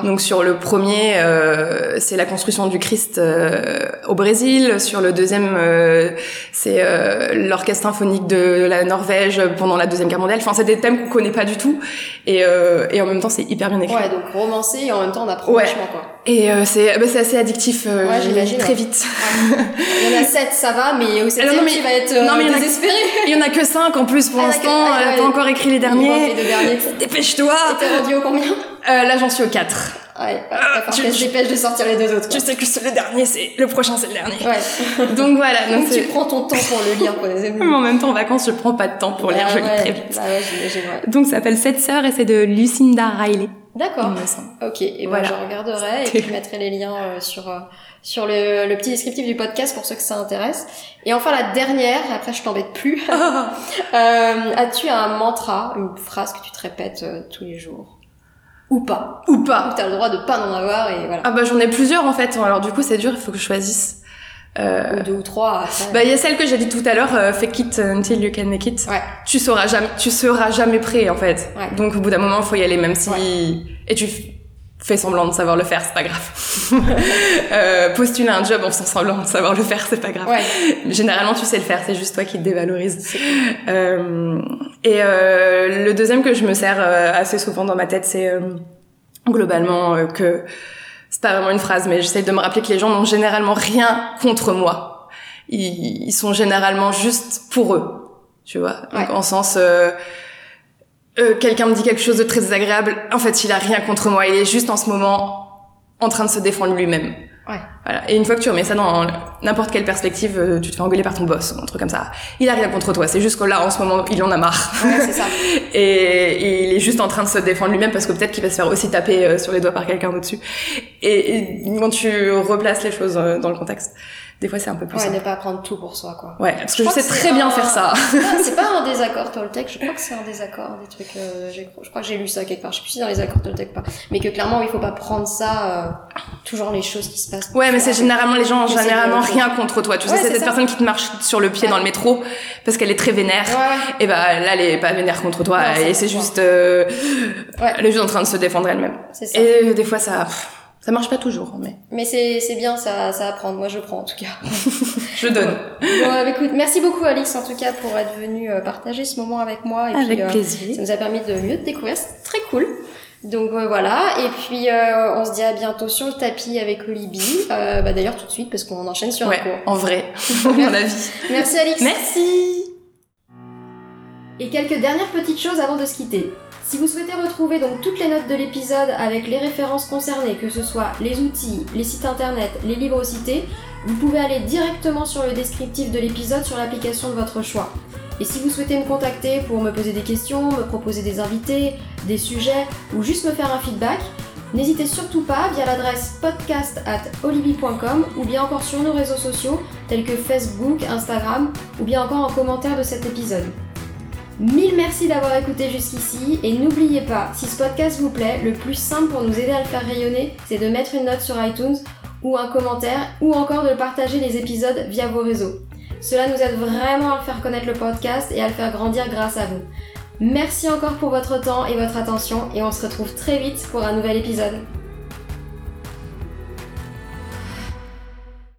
Donc sur le premier, euh, c'est la construction du Christ euh, au Brésil. Sur le deuxième, euh, c'est euh, l'orchestre symphonique de la Norvège pendant la deuxième guerre mondiale. Enfin, c'est des thèmes qu'on connaît pas du tout et, euh, et en même temps c'est hyper bien écrit. Ouais, donc romancé et en même temps on apprend Ouais. vachement quoi. Et euh, c'est bah, c'est assez addictif. euh, Ouais, j'imagine, Très ouais. vite. Il y en a 7, ça va, mais au 7 non, mais- tu vas être euh, non, mais il a- désespéré. Il y en a que cinq en plus pour Ah, l'instant. Ah, ouais. pas encore écrit les derniers. les deux derniers. Dépêche-toi. Et t'es rendu au combien? Euh, là j'en suis au 4 Ouais, falloir tu- se dépêche de sortir les deux autres. Je Quoi. sais que c'est le dernier, c'est le prochain, c'est le dernier. Ouais. Donc voilà. Donc Donc tu prends ton temps pour le lire, quoi. Mais en même temps, en vacances, je prends pas de temps pour lire, Ah je lis ouais, très vite. Bah ouais, ouais. Donc ça s'appelle Sept sœurs et c'est de Lucinda Riley. D'accord. Ok, et ben Voilà. je regarderai et puis je mettrai les liens euh, sur euh, sur le, le petit descriptif du podcast pour ceux que ça intéresse. Et enfin la dernière, après je t'embête plus. Euh, As-tu un mantra, une phrase que tu te répètes euh, tous les jours? Ou pas Ou pas. t'as le droit de pas en avoir et voilà. Ah bah j'en ai plusieurs en fait, alors du coup c'est dur, il faut que je choisisse. Euh, Ou deux ou trois. après. Bah il y a celle que j'ai dit tout à l'heure, euh, fake it until you can make it. Ouais. Tu sauras jamais, tu seras jamais prêt en fait. Ouais. Donc au bout d'un moment faut y aller même si Ouais. et tu fais semblant de savoir le faire, c'est pas grave. euh, postuler un job en faisant semblant de savoir le faire, c'est pas grave. Ouais. Généralement, tu sais le faire, c'est juste toi qui te dévalorise. Euh, et euh, le deuxième que je me sers euh, assez souvent dans ma tête, c'est euh, globalement euh, que c'est pas vraiment une phrase, mais j'essaie de me rappeler que les gens n'ont généralement rien contre moi. Ils, ils sont généralement juste pour eux, tu vois. Donc Ouais. en sens, euh, quelqu'un me dit quelque chose de très désagréable, en fait, il a rien contre moi. Il est juste en ce moment en train de se défendre lui-même. Ouais. Voilà. Et une fois que tu remets ça dans n'importe quelle perspective, euh, tu te fais engueuler par ton boss ou un truc comme ça. Il a rien contre toi. C'est juste que là, en ce moment, il en a marre. Ouais, c'est ça. et, et il est juste en train de se défendre lui-même parce que peut-être qu'il va se faire aussi taper euh, sur les doigts par quelqu'un au-dessus. Et, et quand tu replaces les choses euh, dans le contexte, des fois c'est un peu plus Ouais, simple. ne pas prendre tout pour soi, quoi. Ouais, parce que je, sais que très bien un- faire ça. Ah, c'est pas un désaccord Toltec, je crois que c'est un désaccord, des trucs, euh, je crois que j'ai lu ça quelque part, je sais plus si c'est dans les accords Toltec ou pas, mais que clairement il faut pas prendre ça, euh, toujours les choses qui se passent. Ouais, mais c'est généralement les gens ont généralement le- rien contre toi. Tu Ouais, sais, c'est cette ça. personne qui te marche sur le pied Ouais. dans le métro parce qu'elle est très vénère. Et bah là, elle est pas vénère contre toi Non, et c'est juste, euh, Ouais. elle est juste en train de se défendre elle-même. C'est ça. Et euh, des fois ça, pff, ça marche pas toujours, mais Mais c'est, c'est bien, ça, ça apprend. Moi, je prends, en tout cas. je donne. bon, euh, écoute, merci beaucoup, Alix, en tout cas, pour être venue euh, partager ce moment avec moi. Et Avec puis, euh, plaisir. ça nous a permis de mieux te découvrir. C'est très cool. Donc euh, voilà, et puis euh, on se dit à bientôt sur le tapis avec Olibi. Euh, bah, D'ailleurs tout de suite parce qu'on enchaîne sur un Ouais, cours. en vrai, à mon avis. Merci Alix. Merci. Et quelques dernières petites choses avant de se quitter. Si vous souhaitez retrouver donc toutes les notes de l'épisode avec les références concernées, que ce soit les outils, les sites internet, les livres cités, vous pouvez aller directement sur le descriptif de l'épisode sur l'application de votre choix. Et si vous souhaitez me contacter pour me poser des questions, me proposer des invités, des sujets ou juste me faire un feedback, n'hésitez surtout pas via l'adresse podcast at ou bien encore sur nos réseaux sociaux tels que Facebook, Instagram ou bien encore en commentaire de cet épisode. Mille merci d'avoir écouté jusqu'ici et n'oubliez pas, si ce podcast vous plaît, le plus simple pour nous aider à le faire rayonner, c'est de mettre une note sur iTunes ou un commentaire ou encore de partager les épisodes via vos réseaux. Cela nous aide vraiment à faire connaître le podcast et à le faire grandir grâce à vous. Merci encore pour votre temps et votre attention et on se retrouve très vite pour un nouvel épisode.